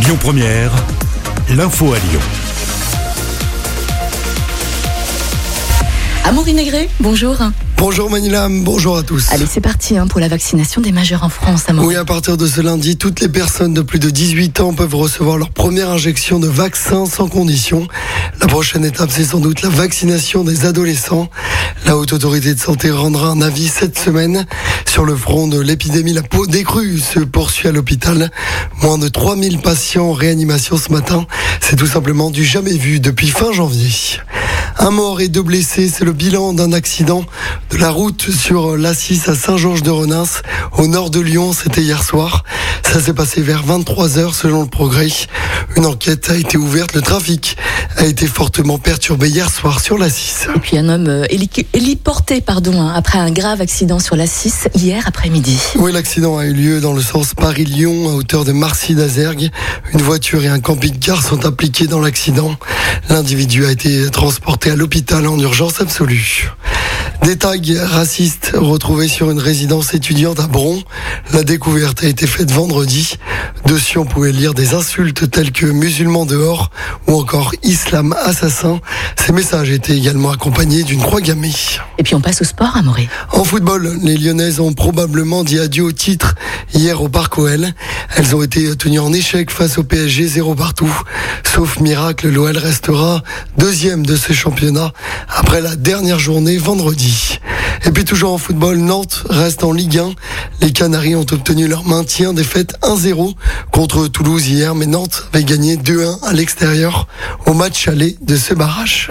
Lyon Première, l'info à Lyon. Amaury Négré, bonjour. Bonjour Manilam, bonjour à tous. Allez, c'est parti hein, pour la vaccination des majeurs en France, Amaury. Oui, à partir de ce lundi, toutes les personnes de plus de 18 ans peuvent recevoir leur première injection de vaccin sans condition. La prochaine étape, c'est sans doute la vaccination des adolescents. La Haute Autorité de Santé rendra un avis cette semaine. Sur le front de l'épidémie, la peau décrue se poursuit à l'hôpital. Moins de 3000 patients en réanimation ce matin. C'est tout simplement du jamais vu depuis fin janvier. Un mort et deux blessés, c'est le bilan d'un accident de la route sur l'A6 à Saint-Georges-de-Renins, au nord de Lyon. C'était hier soir. Ça s'est passé vers 23 heures selon le progrès. Une enquête a été ouverte. Le trafic a été fortement perturbé hier soir sur l'A6. Et puis un homme euh, héli- héliporté pardon, hein, après un grave accident sur la 6 hier après-midi. Oui, l'accident a eu lieu dans le sens Paris-Lyon à hauteur de Marcy d'Azergue. Une voiture et un camping-car sont impliqués dans l'accident. L'individu a été transporté à l'hôpital en urgence absolue. Des tags racistes retrouvés sur une résidence étudiante à Bron. La découverte a été faite vendredi. Dessus, on pouvait lire des insultes telles que musulmans dehors ou encore islam assassin. Ces messages étaient également accompagnés d'une croix gammée. Et puis on passe au sport, Amaury. En football, les Lyonnaises ont probablement dit adieu au titre hier au Parc OL. Elles ont été tenues en échec face au PSG, zéro partout. Sauf miracle, l'OL restera deuxième de ce championnat après la dernière journée vendredi. Et puis toujours en football, Nantes reste en Ligue 1. Les Canaries ont obtenu leur maintien, défaite 1-0 contre Toulouse hier, mais Nantes avait gagné 2-1 à l'extérieur au match aller de ce barrage.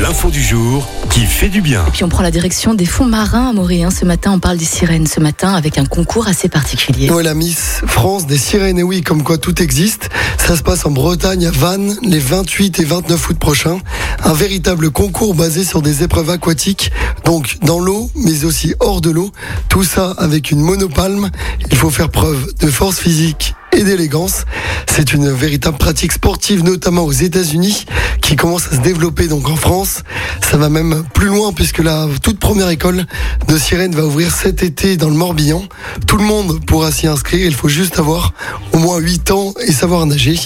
L'info du jour qui fait du bien. Puis on prend la direction des fonds marins, Amaury. hein. Ce matin, on parle des sirènes. Ce matin, avec un concours assez particulier. Ouais, la Miss France des sirènes, et oui, comme quoi tout existe. Ça se passe en Bretagne, à Vannes, les 28 et 29 août prochains. Un véritable concours basé sur des épreuves aquatiques, donc dans l'eau, mais aussi hors de l'eau. Tout ça avec une monopalme. Il faut faire preuve de force physique et d'élégance. C'est une véritable pratique sportive, notamment aux États-Unis, qui commence à se développer donc en France. Ça va même plus loin puisque la toute première école de sirène va ouvrir cet été dans le Morbihan. Tout le monde pourra s'y inscrire. Il faut juste avoir au moins 8 ans et savoir nager.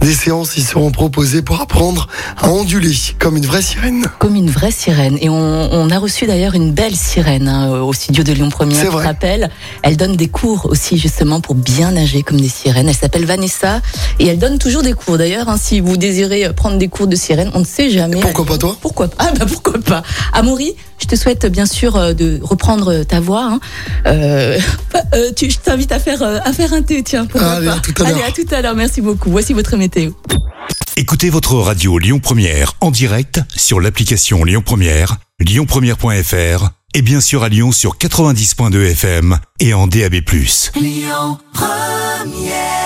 Des séances y seront proposées pour apprendre à onduler comme une vraie sirène. Comme une vraie sirène. Et on, on a reçu d'ailleurs une belle sirène hein, au studio de Lyon Première. C'est Je te vrai. rappelle, elle donne des cours aussi justement pour bien nager comme des sirènes. Elle s'appelle Vanessa et elle donne toujours des cours. D'ailleurs, hein, si vous désirez prendre des cours de sirène, on ne sait jamais. Pourquoi pas toi Pourquoi pas? Ah bah pourquoi pas? Amaury, je te souhaite bien sûr euh, de reprendre ta voix. hein. Euh, euh, tu, je t'invite à faire euh, à faire un thé, tiens. pourquoi Allez, pas? à tout à l'heure. Allez, à tout à l'heure. Merci beaucoup. Voici votre météo. Écoutez votre radio Lyon Première en direct sur l'application Lyon Première, lyonpremière.fr et bien sûr à Lyon sur 90.2 FM et en DAB+. Lyon Première